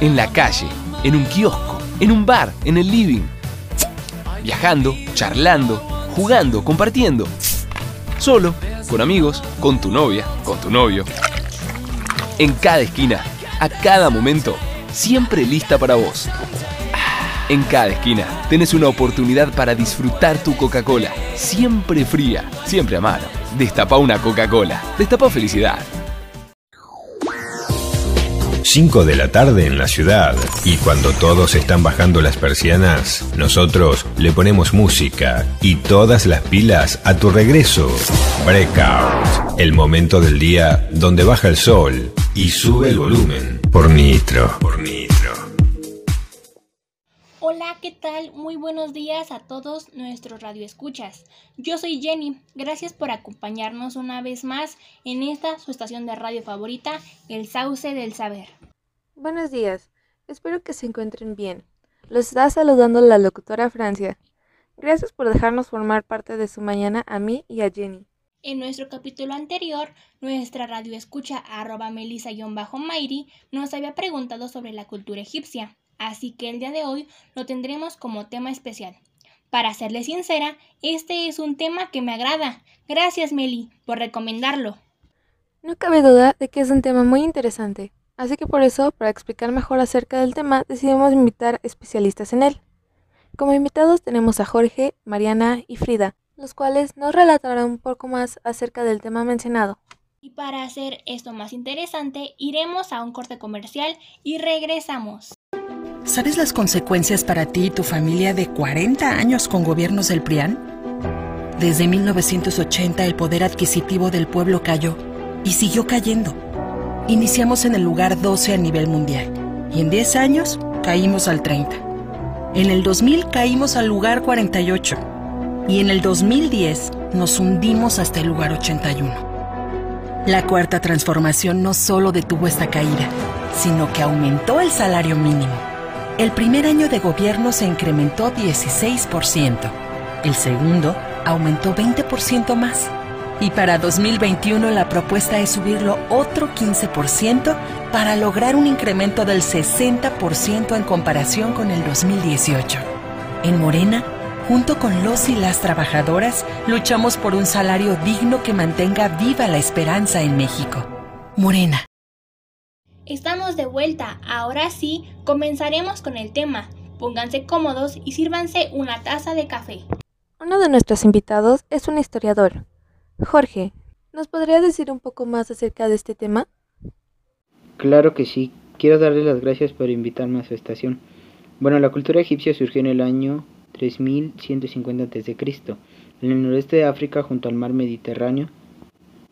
en la calle, en un kiosco, en un bar, en el living. Viajando, charlando, jugando, compartiendo. Solo, con amigos, con tu novia, con tu novio. En cada esquina, a cada momento, siempre lista para vos. En cada esquina tenés una oportunidad para disfrutar tu Coca-Cola, siempre fría, siempre a mano. Destapa una Coca-Cola, destapa felicidad. 5 de la tarde en la ciudad y cuando todos están bajando las persianas, nosotros le ponemos música y todas las pilas a tu regreso. Breakout, el momento del día donde baja el sol y sube el volumen por Nitro. Por Nitro. Hola, ¿qué tal? Muy buenos días a todos nuestros radioescuchas. Yo soy Jenny. Gracias por acompañarnos una vez más en esta su estación de radio favorita, El Sauce del Saber. Buenos días. Espero que se encuentren bien. Los está saludando la locutora Francia. Gracias por dejarnos formar parte de su mañana a mí y a Jenny. En nuestro capítulo anterior, nuestra radioescucha arroba melissa-mairi nos había preguntado sobre la cultura egipcia así que el día de hoy lo tendremos como tema especial. Para serle sincera, este es un tema que me agrada. Gracias, Meli, por recomendarlo. No cabe duda de que es un tema muy interesante, así que por eso, para explicar mejor acerca del tema, decidimos invitar especialistas en él. Como invitados tenemos a Jorge, Mariana y Frida, los cuales nos relatarán un poco más acerca del tema mencionado. Y para hacer esto más interesante, iremos a un corte comercial y regresamos. ¿Sabes las consecuencias para ti y tu familia de 40 años con gobiernos del PRIAN? Desde 1980 el poder adquisitivo del pueblo cayó y siguió cayendo. Iniciamos en el lugar 12 a nivel mundial y en 10 años caímos al 30. En el 2000 caímos al lugar 48 y en el 2010 nos hundimos hasta el lugar 81. La cuarta transformación no solo detuvo esta caída, sino que aumentó el salario mínimo el primer año de gobierno se incrementó 16%, el segundo aumentó 20% más y para 2021 la propuesta es subirlo otro 15% para lograr un incremento del 60% en comparación con el 2018. En Morena, junto con los y las trabajadoras, luchamos por un salario digno que mantenga viva la esperanza en México. Morena. Estamos de vuelta. Ahora sí, comenzaremos con el tema. Pónganse cómodos y sírvanse una taza de café. Uno de nuestros invitados es un historiador. Jorge, ¿nos podría decir un poco más acerca de este tema? Claro que sí. Quiero darle las gracias por invitarme a su estación. Bueno, la cultura egipcia surgió en el año 3150 a.C., en el noreste de África junto al mar Mediterráneo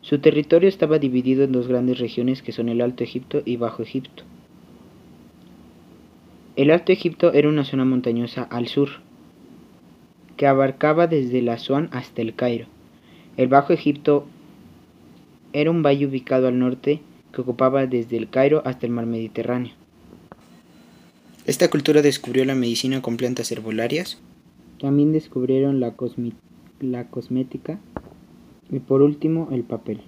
su territorio estaba dividido en dos grandes regiones que son el Alto Egipto y Bajo Egipto. El Alto Egipto era una zona montañosa al sur, que abarcaba desde la Asuán hasta el Cairo. El Bajo Egipto era un valle ubicado al norte que ocupaba desde el Cairo hasta el mar Mediterráneo. Esta cultura descubrió la medicina con plantas herbolarias. También descubrieron la cosmética y por último, el papel.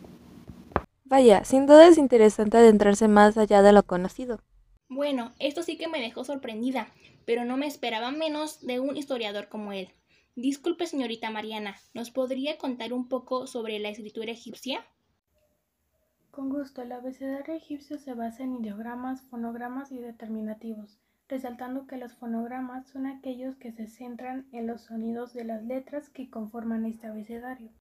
Vaya, sin duda es interesante adentrarse más allá de lo conocido. Bueno, esto sí que me dejó sorprendida, pero no me esperaba menos de un historiador como él. Disculpe, señorita Mariana, ¿nos podría contar un poco sobre la escritura egipcia? Con gusto, el abecedario egipcio se basa en ideogramas, fonogramas y determinativos, resaltando que los fonogramas son aquellos que se centran en los sonidos de las letras que conforman este abecedario.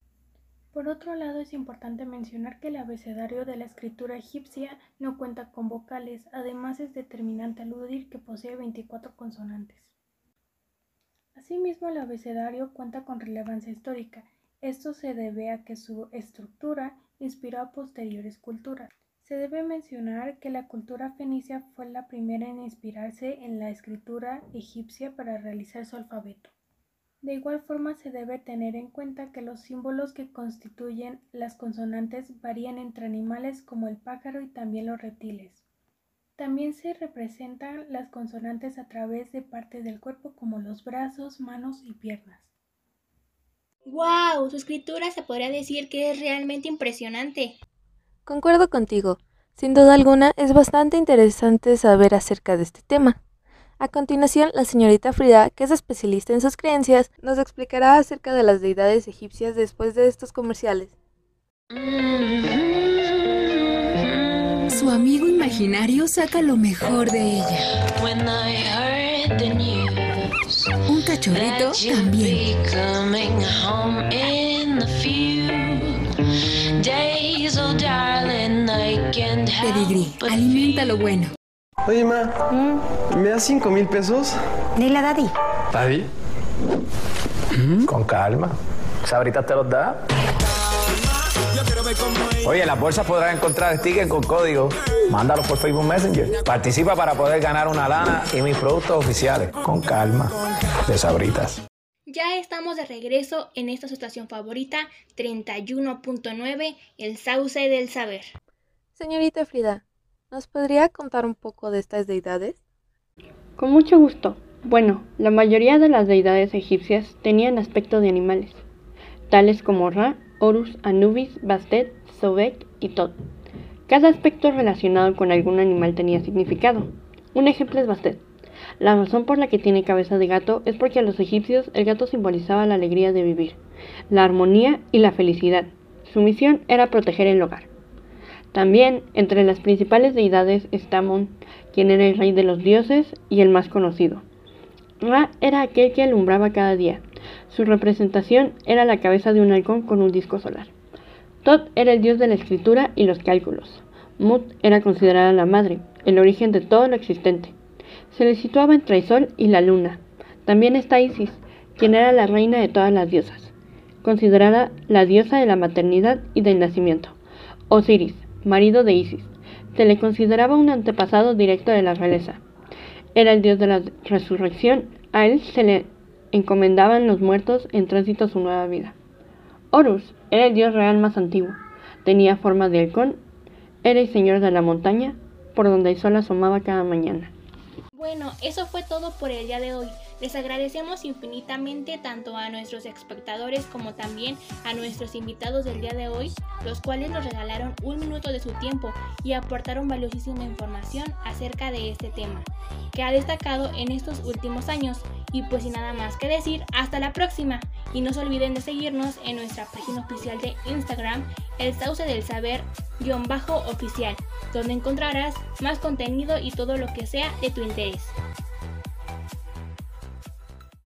Por otro lado, es importante mencionar que el abecedario de la escritura egipcia no cuenta con vocales, además es determinante aludir que posee 24 consonantes. Asimismo, el abecedario cuenta con relevancia histórica. Esto se debe a que su estructura inspiró a posteriores culturas. Se debe mencionar que la cultura fenicia fue la primera en inspirarse en la escritura egipcia para realizar su alfabeto. De igual forma se debe tener en cuenta que los símbolos que constituyen las consonantes varían entre animales como el pájaro y también los reptiles. También se representan las consonantes a través de partes del cuerpo como los brazos, manos y piernas. ¡Wow! Su escritura se podría decir que es realmente impresionante. Concuerdo contigo. Sin duda alguna, es bastante interesante saber acerca de este tema. A continuación, la señorita Frida, que es especialista en sus creencias, nos explicará acerca de las deidades egipcias después de estos comerciales. Su amigo imaginario saca lo mejor de ella. Un cachorrito también. Pedigrí, alimenta lo bueno. Oye, ma, ¿me das cinco mil pesos? Dile a Daddy. ¿Daddy? Con calma. ¿Sabrita te los da? Oye, en las bolsas podrás encontrar stickers con código. Mándalo por Facebook Messenger. Participa para poder ganar una lana y mis productos oficiales. Con calma. De Sabritas. Ya estamos de regreso en esta situación favorita 31.9, el sauce del saber. Señorita Frida, ¿nos podría contar un poco de estas deidades? Con mucho gusto. Bueno, la mayoría de las deidades egipcias tenían aspecto de animales, tales como Ra, Horus, Anubis, Bastet, Sobek y Tot. Cada aspecto relacionado con algún animal tenía significado. Un ejemplo es Bastet. La razón por la que tiene cabeza de gato es porque a los egipcios el gato simbolizaba la alegría de vivir, la armonía y la felicidad. Su misión era proteger el hogar. También entre las principales deidades está Mon, quien era el rey de los dioses y el más conocido. Ra era aquel que alumbraba cada día. Su representación era la cabeza de un halcón con un disco solar. Tot era el dios de la escritura y los cálculos. Mut era considerada la madre, el origen de todo lo existente. Se le situaba entre el sol y la luna. También está Isis, quien era la reina de todas las diosas, considerada la diosa de la maternidad y del nacimiento. Osiris, marido de Isis, se le consideraba un antepasado directo de la realeza. Era el dios de la resurrección, a él se le encomendaban los muertos en tránsito a su nueva vida. Horus era el dios real más antiguo, tenía forma de halcón, era el señor de la montaña, por donde el sol asomaba cada mañana. Bueno, eso fue todo por el día de hoy. Les agradecemos infinitamente tanto a nuestros espectadores como también a nuestros invitados del día de hoy, los cuales nos regalaron un minuto de su tiempo y aportaron valiosísima información acerca de este tema, que ha destacado en estos últimos años. Y pues sin nada más que decir, hasta la próxima. Y no se olviden de seguirnos en nuestra página oficial de Instagram, el sauce del saber oficial, donde encontrarás más contenido y todo lo que sea de tu interés.